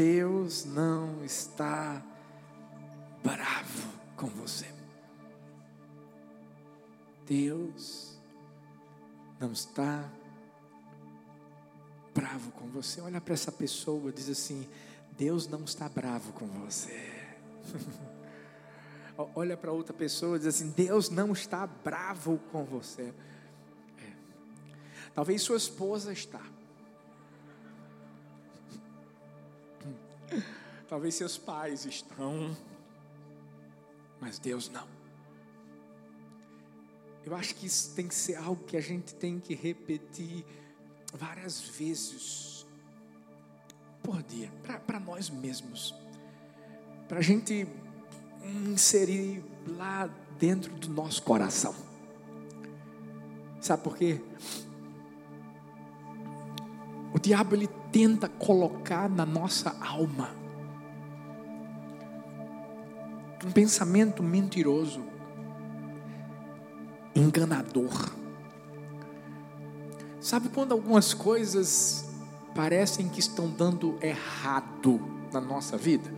Deus não está bravo com você. Deus não está bravo com você. Olha para essa pessoa, diz assim: Deus não está bravo com você. Olha para outra pessoa diz assim: Deus não está bravo com você. É. Talvez sua esposa está. Talvez seus pais estão. Mas Deus não. Eu acho que isso tem que ser algo que a gente tem que repetir várias vezes por dia, para nós mesmos, para a gente inserir lá dentro do nosso coração. Sabe por quê? Diabo ele tenta colocar na nossa alma um pensamento mentiroso, enganador. Sabe quando algumas coisas parecem que estão dando errado na nossa vida?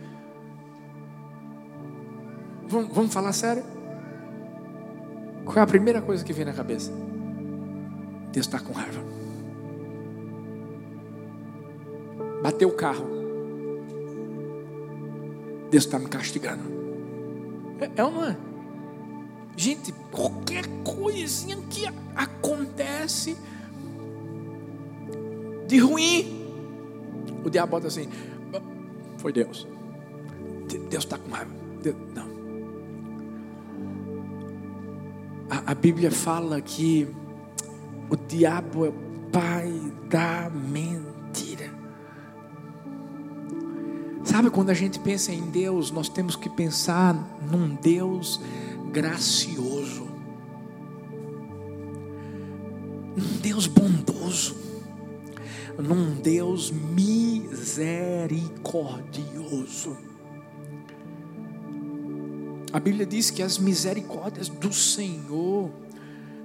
Vamos, vamos falar sério? Qual é a primeira coisa que vem na cabeça? Deus está com raiva. Bateu o carro. Deus está me castigando. É, é ou não é? Gente, qualquer coisinha que acontece de ruim, o diabo bota assim: foi Deus. Deus está com raiva. Não. A, a Bíblia fala que o diabo é o pai da mentira. Sabe quando a gente pensa em Deus, nós temos que pensar num Deus gracioso, num Deus bondoso, num Deus misericordioso. A Bíblia diz que as misericórdias do Senhor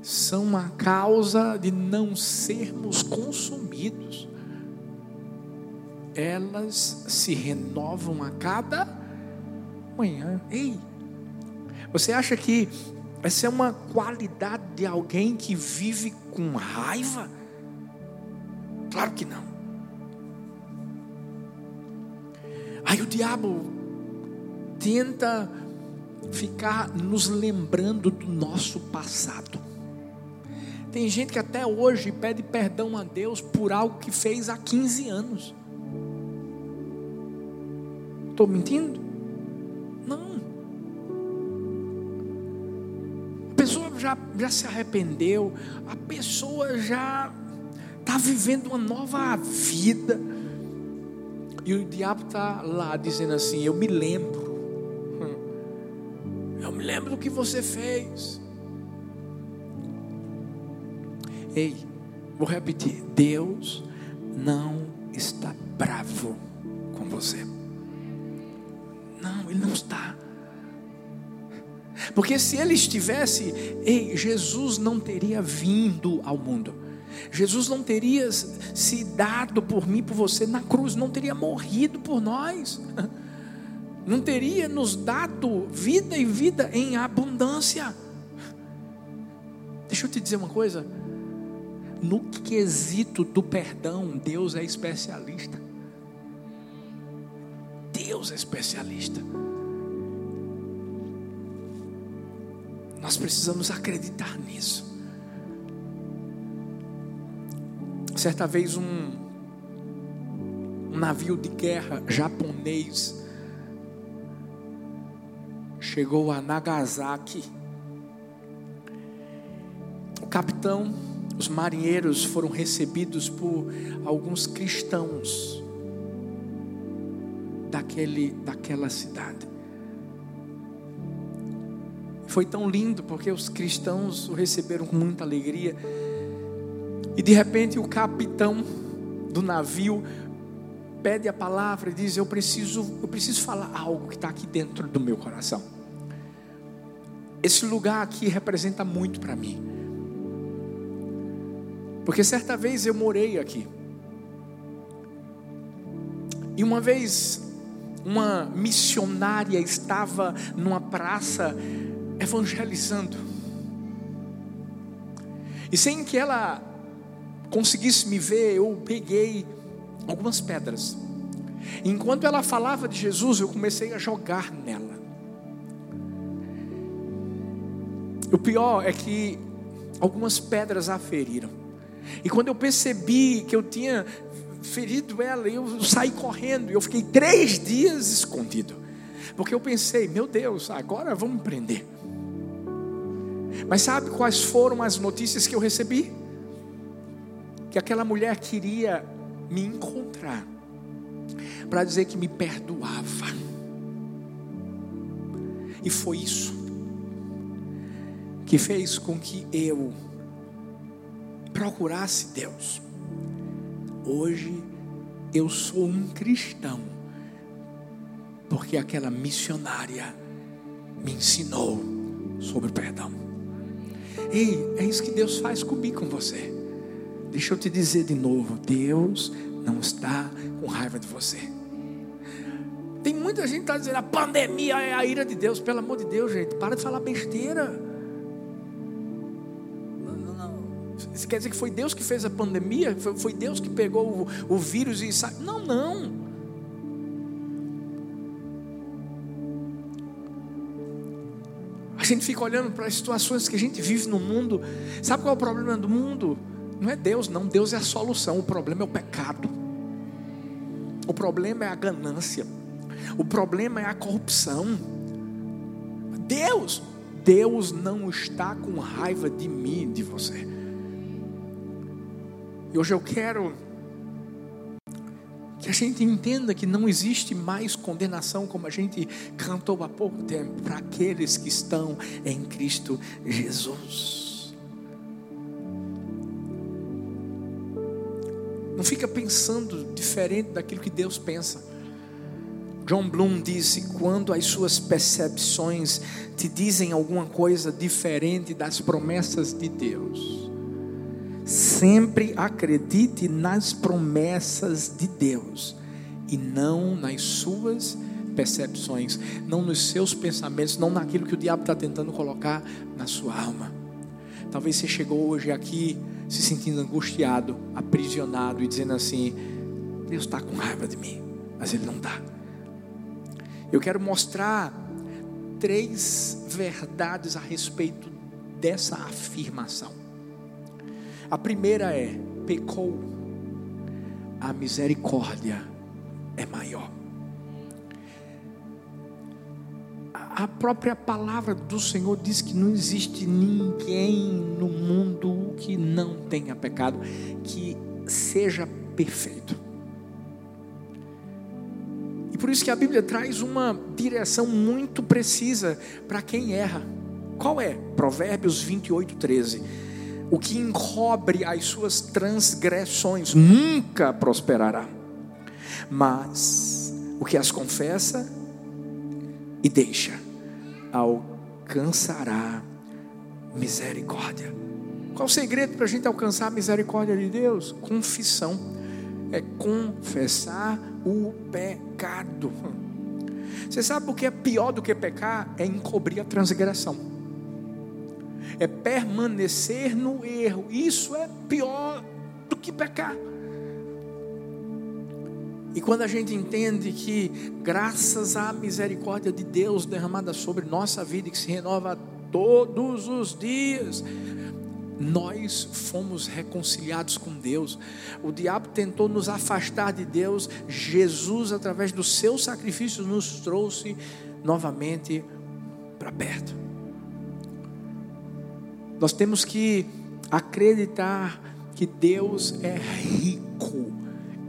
são a causa de não sermos consumidos. Elas se renovam a cada manhã. Ei, você acha que essa é uma qualidade de alguém que vive com raiva? Claro que não. Aí o diabo tenta ficar nos lembrando do nosso passado. Tem gente que até hoje pede perdão a Deus por algo que fez há 15 anos. Estou mentindo? Não. A pessoa já, já se arrependeu, a pessoa já está vivendo uma nova vida. E o diabo está lá dizendo assim: Eu me lembro eu me lembro do que você fez. Ei, vou repetir: Deus não está bravo com você. Ele não está. Porque se Ele estivesse, ei, Jesus não teria vindo ao mundo. Jesus não teria se dado por mim, por você na cruz, não teria morrido por nós não teria nos dado vida e vida em abundância. Deixa eu te dizer uma coisa. No quesito do perdão, Deus é especialista. Deus é especialista. Nós precisamos acreditar nisso. Certa vez um, um navio de guerra japonês chegou a Nagasaki. O capitão, os marinheiros foram recebidos por alguns cristãos daquele, daquela cidade. Foi tão lindo porque os cristãos o receberam com muita alegria. E de repente o capitão do navio pede a palavra e diz: Eu preciso, eu preciso falar algo que está aqui dentro do meu coração. Esse lugar aqui representa muito para mim. Porque certa vez eu morei aqui. E uma vez, uma missionária estava numa praça evangelizando. E sem que ela conseguisse me ver, eu peguei algumas pedras. Enquanto ela falava de Jesus, eu comecei a jogar nela. O pior é que algumas pedras a feriram. E quando eu percebi que eu tinha ferido ela, eu saí correndo. E eu fiquei três dias escondido. Porque eu pensei, meu Deus, agora vamos prender. Mas sabe quais foram as notícias que eu recebi? Que aquela mulher queria me encontrar para dizer que me perdoava. E foi isso que fez com que eu procurasse Deus. Hoje eu sou um cristão, porque aquela missionária me ensinou sobre o perdão. Ei, é isso que Deus faz comigo, com você. Deixa eu te dizer de novo: Deus não está com raiva de você. Tem muita gente que está dizendo a pandemia é a ira de Deus. Pelo amor de Deus, gente, para de falar besteira. Quer dizer que foi Deus que fez a pandemia? Foi, foi Deus que pegou o, o vírus e saiu? Não, não. A gente fica olhando para as situações que a gente vive no mundo. Sabe qual é o problema do mundo? Não é Deus, não. Deus é a solução. O problema é o pecado. O problema é a ganância. O problema é a corrupção. Deus, Deus não está com raiva de mim, de você. E hoje eu quero que a gente entenda que não existe mais condenação, como a gente cantou há pouco tempo, para aqueles que estão em Cristo Jesus. Não fica pensando diferente daquilo que Deus pensa. John Bloom disse: quando as suas percepções te dizem alguma coisa diferente das promessas de Deus, Sempre acredite nas promessas de Deus e não nas suas percepções, não nos seus pensamentos, não naquilo que o diabo está tentando colocar na sua alma. Talvez você chegou hoje aqui se sentindo angustiado, aprisionado e dizendo assim: Deus está com raiva de mim, mas Ele não está. Eu quero mostrar três verdades a respeito dessa afirmação. A primeira é: pecou, a misericórdia é maior. A própria palavra do Senhor diz que não existe ninguém no mundo que não tenha pecado, que seja perfeito. E por isso que a Bíblia traz uma direção muito precisa para quem erra. Qual é? Provérbios 28, 13 o que encobre as suas transgressões nunca prosperará, mas o que as confessa e deixa alcançará misericórdia. Qual o segredo para a gente alcançar a misericórdia de Deus? Confissão. É confessar o pecado. Você sabe o que é pior do que pecar? É encobrir a transgressão é permanecer no erro. Isso é pior do que pecar. E quando a gente entende que, graças à misericórdia de Deus derramada sobre nossa vida, que se renova todos os dias, nós fomos reconciliados com Deus. O diabo tentou nos afastar de Deus, Jesus, através do seu sacrifício, nos trouxe novamente para perto. Nós temos que acreditar que Deus é rico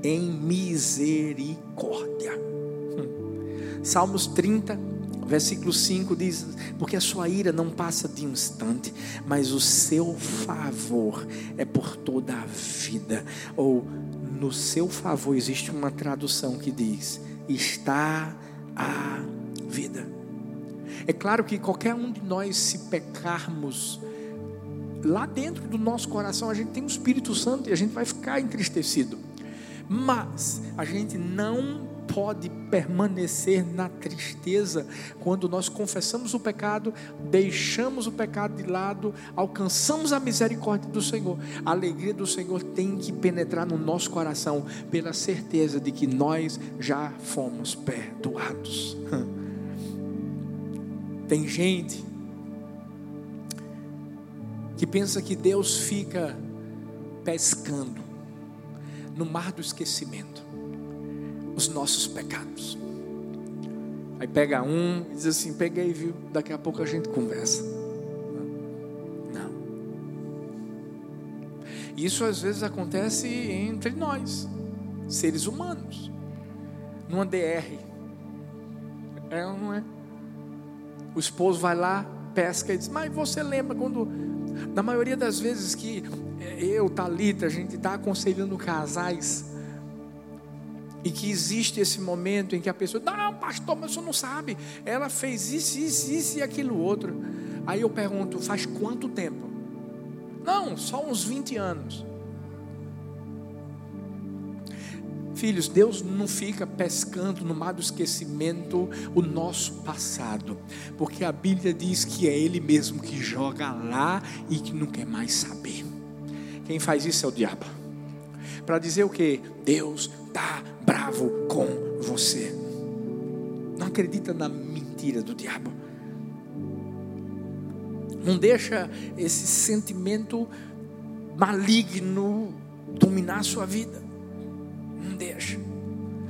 em misericórdia. Hum. Salmos 30, versículo 5 diz: Porque a sua ira não passa de um instante, mas o seu favor é por toda a vida. Ou no seu favor existe uma tradução que diz: Está a vida. É claro que qualquer um de nós, se pecarmos, lá dentro do nosso coração a gente tem o Espírito Santo e a gente vai ficar entristecido. Mas a gente não pode permanecer na tristeza quando nós confessamos o pecado, deixamos o pecado de lado, alcançamos a misericórdia do Senhor. A alegria do Senhor tem que penetrar no nosso coração pela certeza de que nós já fomos perdoados. Tem gente que pensa que Deus fica pescando no mar do esquecimento os nossos pecados. Aí pega um e diz assim: peguei, viu? Daqui a pouco a gente conversa. Não. Isso às vezes acontece entre nós, seres humanos, numa DR. É ou não é? O esposo vai lá, pesca e diz: Mas você lembra quando, na maioria das vezes que eu, Talita, a gente está aconselhando casais, e que existe esse momento em que a pessoa, não, pastor, mas você não sabe, ela fez isso, isso, isso e aquilo outro. Aí eu pergunto, faz quanto tempo? Não, só uns 20 anos. Filhos, Deus não fica pescando no mar do esquecimento o nosso passado, porque a Bíblia diz que é Ele mesmo que joga lá e que não quer mais saber. Quem faz isso é o diabo. Para dizer o que? Deus está bravo com você. Não acredita na mentira do diabo. Não deixa esse sentimento maligno dominar a sua vida.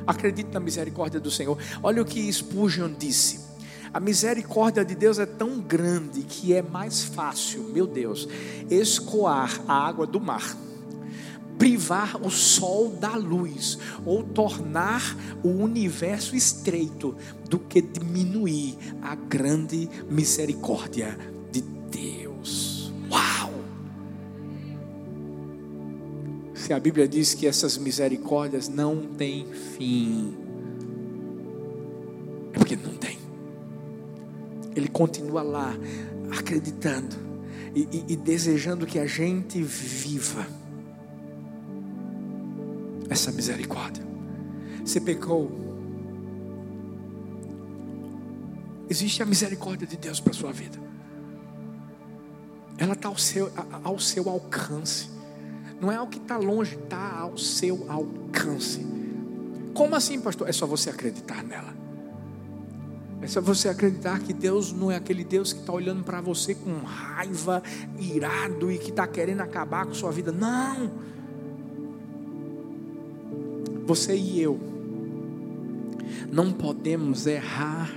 Acredite na misericórdia do Senhor. Olha o que Spurgeon disse. A misericórdia de Deus é tão grande que é mais fácil, meu Deus, escoar a água do mar, privar o sol da luz, ou tornar o universo estreito, do que diminuir a grande misericórdia Se a Bíblia diz que essas misericórdias não têm fim, é porque não tem. Ele continua lá, acreditando e, e, e desejando que a gente viva essa misericórdia. Você pecou. Existe a misericórdia de Deus para a sua vida. Ela está ao seu, ao seu alcance. Não é algo que está longe, está ao seu alcance. Como assim, pastor? É só você acreditar nela. É só você acreditar que Deus não é aquele Deus que está olhando para você com raiva, irado e que está querendo acabar com sua vida. Não. Você e eu não podemos errar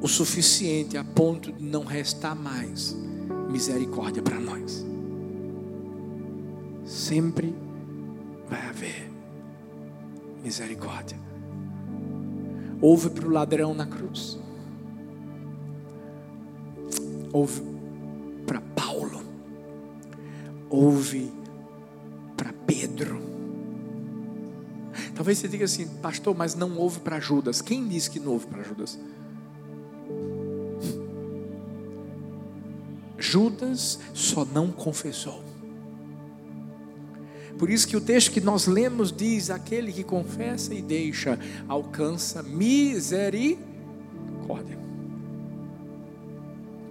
o suficiente a ponto de não restar mais misericórdia para nós sempre vai haver misericórdia. Houve para o ladrão na cruz, houve para Paulo, houve para Pedro. Talvez você diga assim, pastor, mas não houve para Judas. Quem disse que não houve para Judas? Judas só não confessou. Por isso que o texto que nós lemos diz: aquele que confessa e deixa, alcança misericórdia.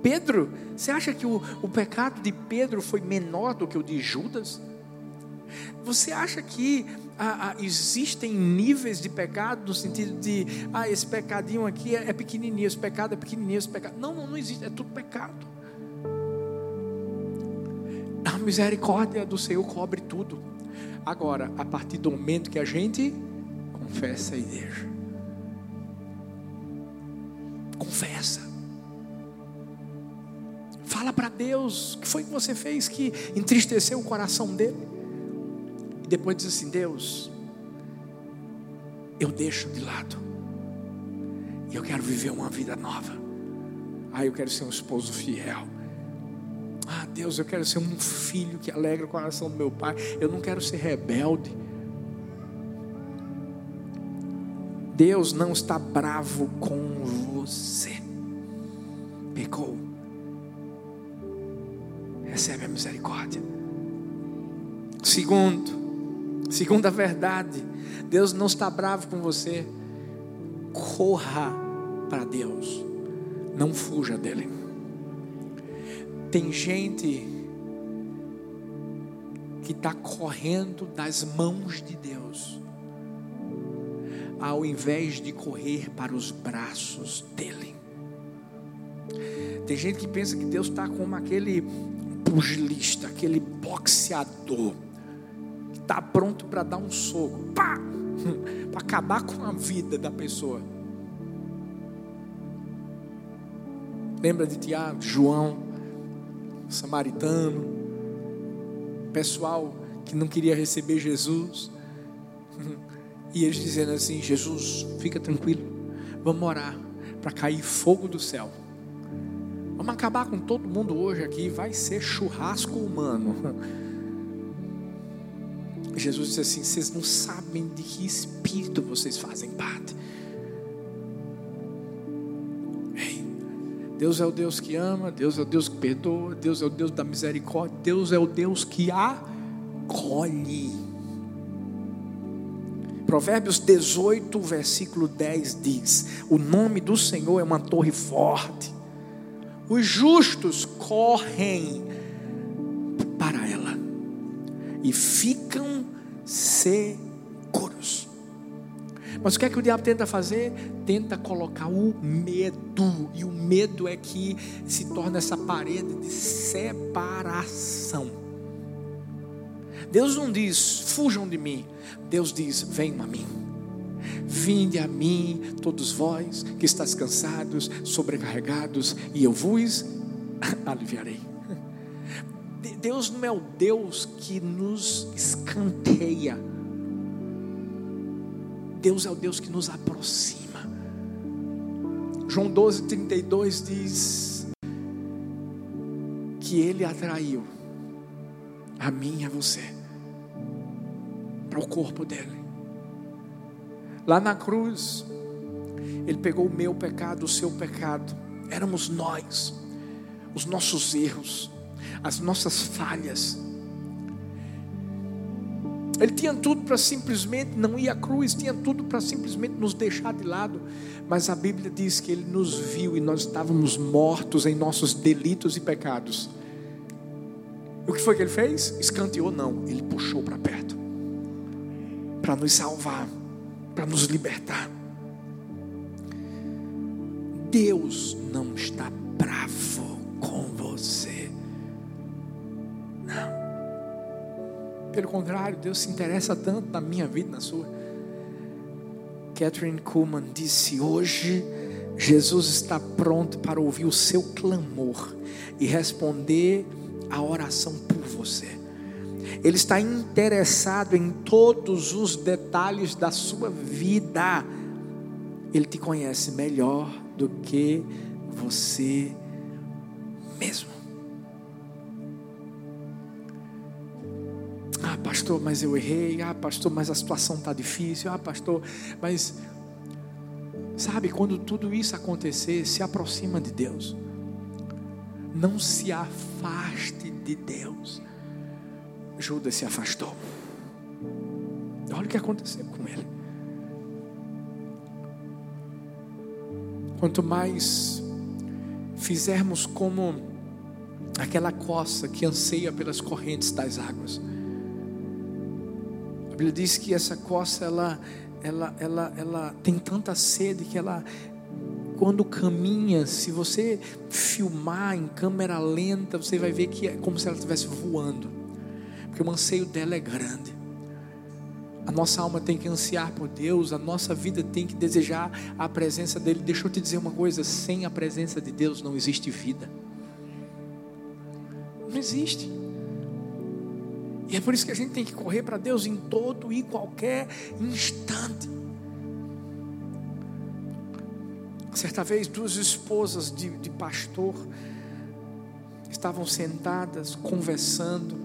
Pedro, você acha que o, o pecado de Pedro foi menor do que o de Judas? Você acha que ah, ah, existem níveis de pecado no sentido de, ah, esse pecadinho aqui é, é pequenininho, esse pecado é pequenininho, esse pecado. Não, não, não existe, é tudo pecado. Misericórdia do Senhor cobre tudo. Agora, a partir do momento que a gente confessa e deixa. Confessa. Fala para Deus o que foi que você fez que entristeceu o coração dele. E depois diz assim: Deus, eu deixo de lado. E eu quero viver uma vida nova. Ah, eu quero ser um esposo fiel. Ah, Deus, eu quero ser um filho que alegra o coração do meu pai. Eu não quero ser rebelde. Deus não está bravo com você. Pecou. Recebe a misericórdia. Segundo, Segunda verdade, Deus não está bravo com você. Corra para Deus, não fuja dele. Tem gente que está correndo das mãos de Deus, ao invés de correr para os braços dele. Tem gente que pensa que Deus está como aquele pugilista, aquele boxeador, que está pronto para dar um soco, para acabar com a vida da pessoa. Lembra de Tiago, João, samaritano, pessoal que não queria receber Jesus, e eles dizendo assim: Jesus, fica tranquilo, vamos orar para cair fogo do céu. Vamos acabar com todo mundo hoje aqui, vai ser churrasco humano. Jesus disse assim: vocês não sabem de que espírito vocês fazem parte. Deus é o Deus que ama, Deus é o Deus que perdoa, Deus é o Deus da misericórdia, Deus é o Deus que acolhe. Provérbios 18, versículo 10 diz: O nome do Senhor é uma torre forte os justos correm para ela e ficam seguros. Mas o que é que o diabo tenta fazer? Tenta colocar o medo, e o medo é que se torna essa parede de separação. Deus não diz, fujam de mim. Deus diz, venham a mim. Vinde a mim, todos vós que estáis cansados, sobrecarregados, e eu vos aliviarei. Deus não é o Deus que nos escanteia. Deus é o Deus que nos aproxima. João 12, 32 diz que Ele atraiu a mim e a você para o corpo dele. Lá na cruz, Ele pegou o meu pecado, o seu pecado. Éramos nós, os nossos erros, as nossas falhas. Ele tinha tudo para simplesmente não ir à cruz, tinha tudo para simplesmente nos deixar de lado. Mas a Bíblia diz que Ele nos viu e nós estávamos mortos em nossos delitos e pecados. O que foi que Ele fez? Escanteou? Não, Ele puxou para perto para nos salvar para nos libertar. Deus não está bravo Pelo contrário, Deus se interessa tanto na minha vida, na sua. Catherine Kuhlman disse: Hoje Jesus está pronto para ouvir o seu clamor e responder a oração por você. Ele está interessado em todos os detalhes da sua vida. Ele te conhece melhor do que você mesmo. Pastor, mas eu errei. Ah, pastor, mas a situação está difícil. Ah, pastor, mas. Sabe, quando tudo isso acontecer, se aproxima de Deus. Não se afaste de Deus. Judas se afastou. Olha o que aconteceu com ele. Quanto mais fizermos como aquela coça que anseia pelas correntes das águas. A Bíblia diz que essa coça ela, ela, ela, ela tem tanta sede que ela, quando caminha, se você filmar em câmera lenta, você vai ver que é como se ela estivesse voando porque o anseio dela é grande. A nossa alma tem que ansiar por Deus, a nossa vida tem que desejar a presença dEle. Deixa eu te dizer uma coisa: sem a presença de Deus não existe vida. Não existe. E é por isso que a gente tem que correr para Deus em todo e qualquer instante. Certa vez, duas esposas de, de pastor estavam sentadas, conversando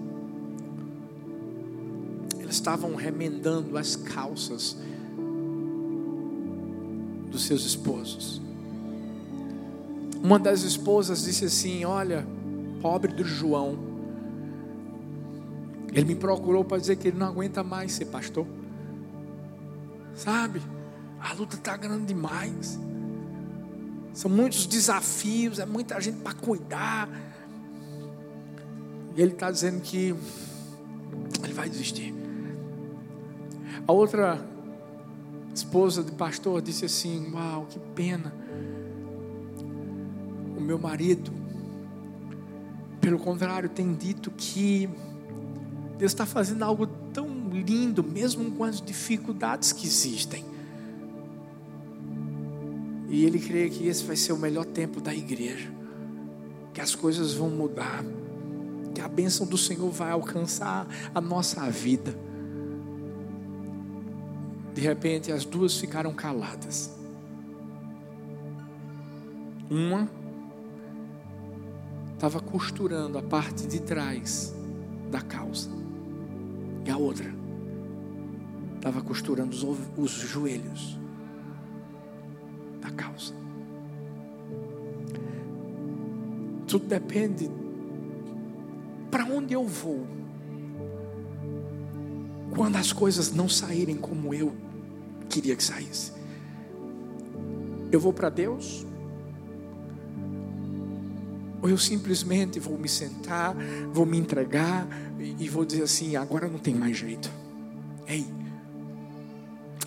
estavam remendando as calças dos seus esposos. Uma das esposas disse assim: Olha, pobre do João, Ele me procurou para dizer que ele não aguenta mais ser pastor. Sabe? A luta está grande demais. São muitos desafios, é muita gente para cuidar. E ele está dizendo que ele vai desistir. A outra esposa de pastor disse assim: Uau, que pena. O meu marido, pelo contrário, tem dito que Deus está fazendo algo tão lindo, mesmo com as dificuldades que existem. E ele crê que esse vai ser o melhor tempo da igreja, que as coisas vão mudar, que a bênção do Senhor vai alcançar a nossa vida. De repente, as duas ficaram caladas. Uma estava costurando a parte de trás da calça, e a outra estava costurando os, os joelhos da calça. Tudo depende para onde eu vou. Quando as coisas não saírem como eu queria que saísse. Eu vou para Deus? Ou eu simplesmente vou me sentar, vou me entregar e vou dizer assim: agora não tem mais jeito. Ei,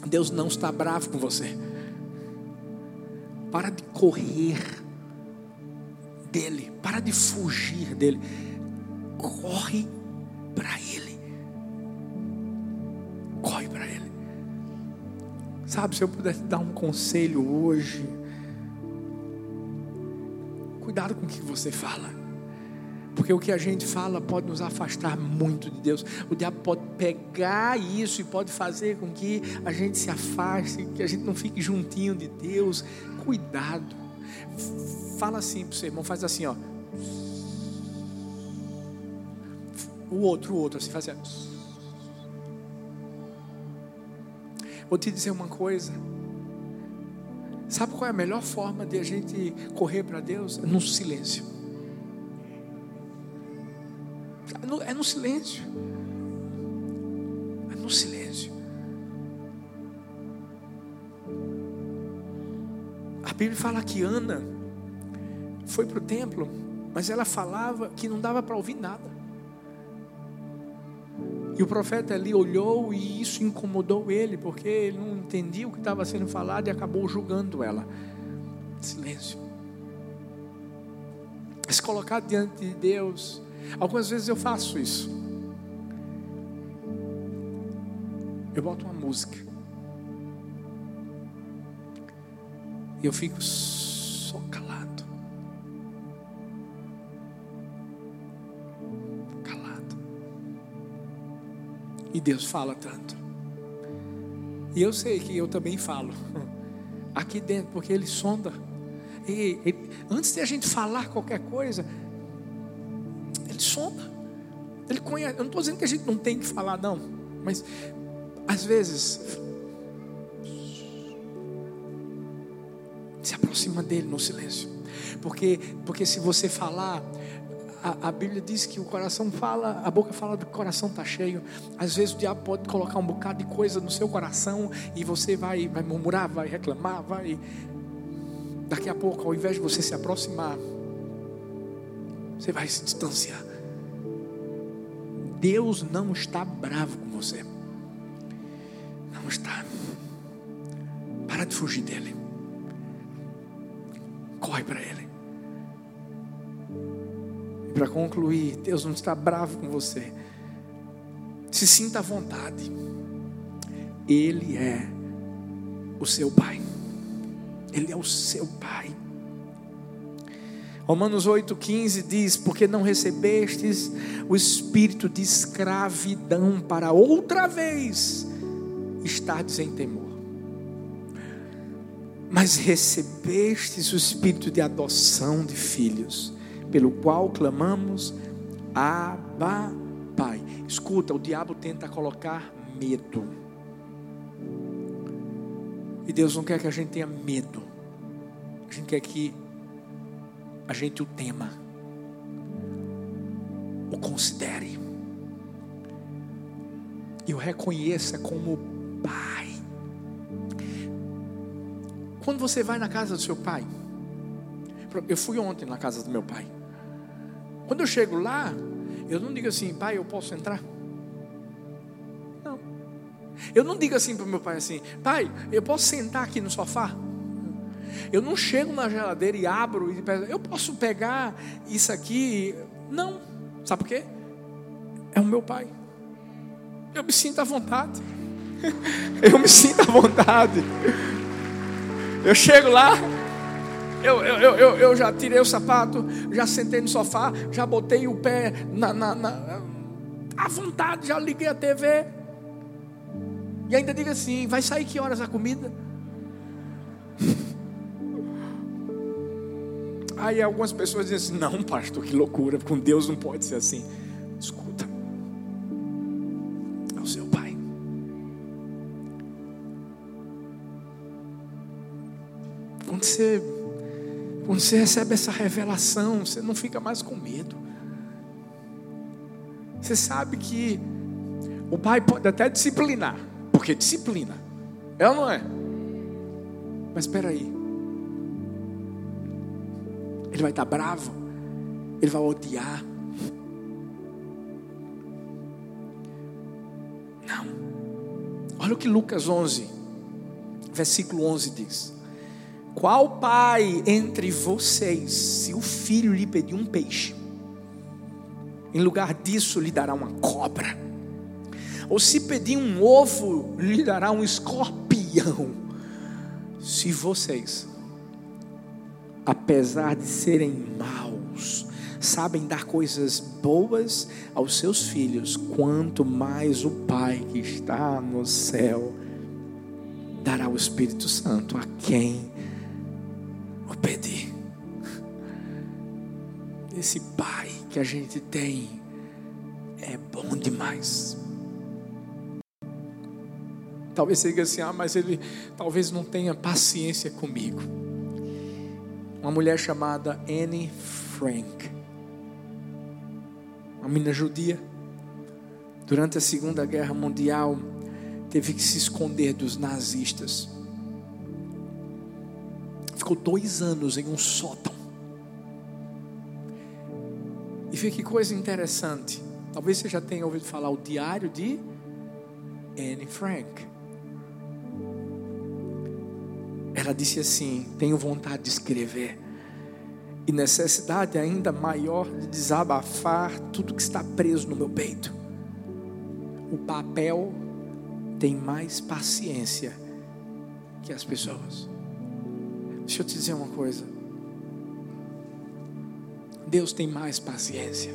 Deus não está bravo com você. Para de correr dele, para de fugir dele. Corre para ele. Corre para ele. Sabe, se eu pudesse dar um conselho hoje, cuidado com o que você fala. Porque o que a gente fala pode nos afastar muito de Deus. O diabo pode pegar isso e pode fazer com que a gente se afaste, que a gente não fique juntinho de Deus cuidado. Fala assim para o seu irmão, faz assim, ó. O outro, o outro, assim, faz assim. Vou te dizer uma coisa. Sabe qual é a melhor forma de a gente correr para Deus? É no silêncio. É no, é no silêncio. É no silêncio. A Bíblia fala que Ana foi para o templo, mas ela falava que não dava para ouvir nada. E o profeta ali olhou e isso incomodou ele, porque ele não entendia o que estava sendo falado e acabou julgando ela. Silêncio. Se colocar diante de Deus. Algumas vezes eu faço isso. Eu boto uma música. E eu fico só calado. E Deus fala tanto. E eu sei que eu também falo. Aqui dentro, porque Ele sonda. E, e, antes de a gente falar qualquer coisa, Ele sonda. Ele conhece. Eu não estou dizendo que a gente não tem que falar, não. Mas às vezes Se aproxima dele no silêncio. Porque, porque se você falar, a, a, Bíblia diz que o coração fala, a boca fala do coração está cheio. Às vezes o diabo pode colocar um bocado de coisa no seu coração e você vai, vai murmurar, vai reclamar, vai. Daqui a pouco, ao invés de você se aproximar, você vai se distanciar. Deus não está bravo com você. Não está. Para de fugir dele corre para Ele. Para concluir, Deus não está bravo com você. Se sinta à vontade. Ele é o seu Pai. Ele é o seu Pai. Romanos 8,15 diz: Porque não recebestes o espírito de escravidão para outra vez estardes em temor mas recebestes o espírito de adoção de filhos, pelo qual clamamos, Abba, Pai. Escuta, o diabo tenta colocar medo. E Deus não quer que a gente tenha medo. A gente quer que a gente o tema, o considere. e o reconheça como pai. Quando você vai na casa do seu pai, eu fui ontem na casa do meu pai. Quando eu chego lá, eu não digo assim, pai, eu posso entrar? Não. Eu não digo assim para meu pai assim, pai, eu posso sentar aqui no sofá? Eu não chego na geladeira e abro e peço, eu posso pegar isso aqui? Não. Sabe por quê? É o meu pai. Eu me sinto à vontade. Eu me sinto à vontade. Eu chego lá, eu, eu, eu, eu já tirei o sapato, já sentei no sofá, já botei o pé na, na, na à vontade, já liguei a TV. E ainda digo assim: vai sair que horas a comida? Aí algumas pessoas dizem assim: não, pastor, que loucura, com Deus não pode ser assim. Escuta, é o seu pai. Quando você quando você recebe essa revelação, você não fica mais com medo. Você sabe que o pai pode até disciplinar, porque disciplina, é ou não é? Mas espera aí, ele vai estar bravo, ele vai odiar. Não. Olha o que Lucas 11, versículo 11 diz. Qual pai entre vocês, se o filho lhe pedir um peixe, em lugar disso lhe dará uma cobra? Ou se pedir um ovo, lhe dará um escorpião? Se vocês, apesar de serem maus, sabem dar coisas boas aos seus filhos, quanto mais o Pai que está no céu dará o Espírito Santo a quem Esse Pai que a gente tem é bom demais. Talvez você diga assim, ah, mas ele talvez não tenha paciência comigo. Uma mulher chamada Anne Frank, uma menina judia, durante a Segunda Guerra Mundial, teve que se esconder dos nazistas ficou dois anos em um sótão. E vê que coisa interessante. Talvez você já tenha ouvido falar o diário de Anne Frank. Ela disse assim: Tenho vontade de escrever, e necessidade ainda maior de desabafar tudo que está preso no meu peito. O papel tem mais paciência que as pessoas. Deixa eu te dizer uma coisa. Deus tem mais paciência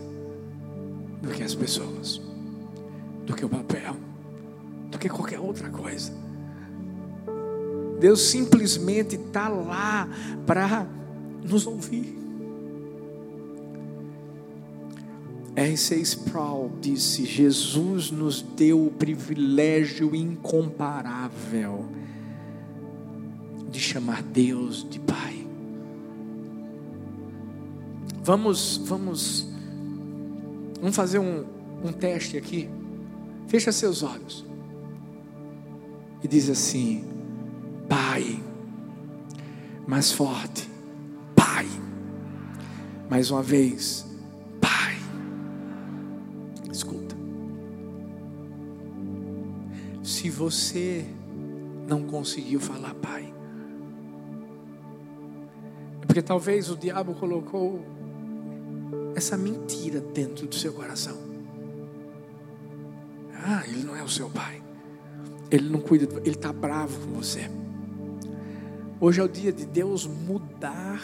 do que as pessoas, do que o papel, do que qualquer outra coisa. Deus simplesmente está lá para nos ouvir. R.C. Sproul disse: Jesus nos deu o privilégio incomparável de chamar Deus de Pai. Vamos, vamos, vamos fazer um, um teste aqui. Fecha seus olhos e diz assim: Pai, mais forte, Pai, mais uma vez, Pai. Escuta, se você não conseguiu falar Pai, porque talvez o diabo colocou essa mentira dentro do seu coração. Ah, ele não é o seu pai. Ele não cuida, ele está bravo com você. Hoje é o dia de Deus mudar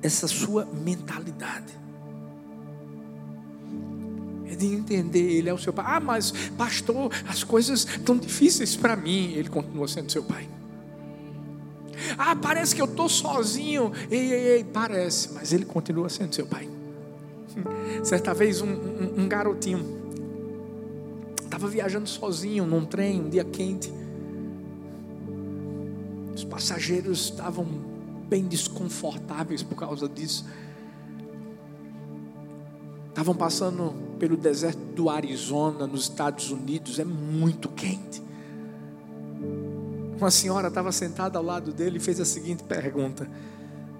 essa sua mentalidade. É de entender, Ele é o seu pai. Ah, mas pastor, as coisas estão difíceis para mim. Ele continua sendo seu pai. Ah, parece que eu estou sozinho. Ei, ei, ei, parece, mas ele continua sendo seu pai. Certa vez, um, um, um garotinho estava viajando sozinho num trem, um dia quente. Os passageiros estavam bem desconfortáveis por causa disso. Estavam passando pelo deserto do Arizona, nos Estados Unidos, é muito quente. Uma senhora estava sentada ao lado dele e fez a seguinte pergunta: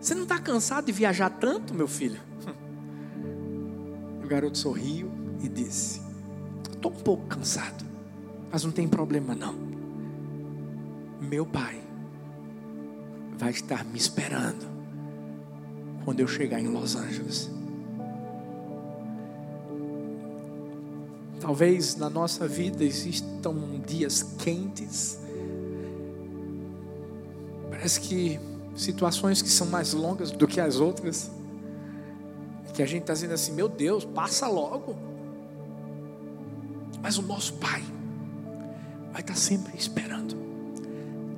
Você não está cansado de viajar tanto, meu filho? Garoto sorriu e disse: Estou um pouco cansado, mas não tem problema não. Meu pai vai estar me esperando quando eu chegar em Los Angeles. Talvez na nossa vida existam dias quentes. Parece que situações que são mais longas do que as outras. Que a gente está dizendo assim, meu Deus, passa logo. Mas o nosso Pai vai estar tá sempre esperando,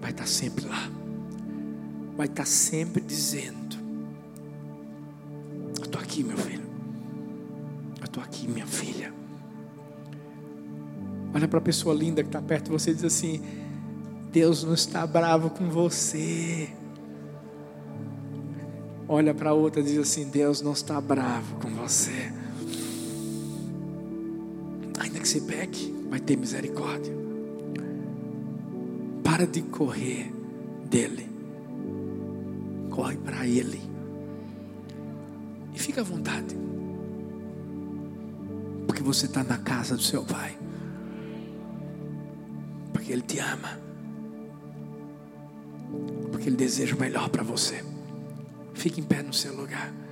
vai estar tá sempre lá, vai estar tá sempre dizendo: Eu estou aqui, meu filho, eu estou aqui, minha filha. Olha para a pessoa linda que está perto de você e diz assim: Deus não está bravo com você. Olha para a outra e diz assim: Deus não está bravo com você. Ainda que você peque, vai ter misericórdia. Para de correr dele. Corre para ele. E fica à vontade. Porque você está na casa do seu pai porque Ele te ama, porque Ele deseja o melhor para você. Fique em pé no seu lugar.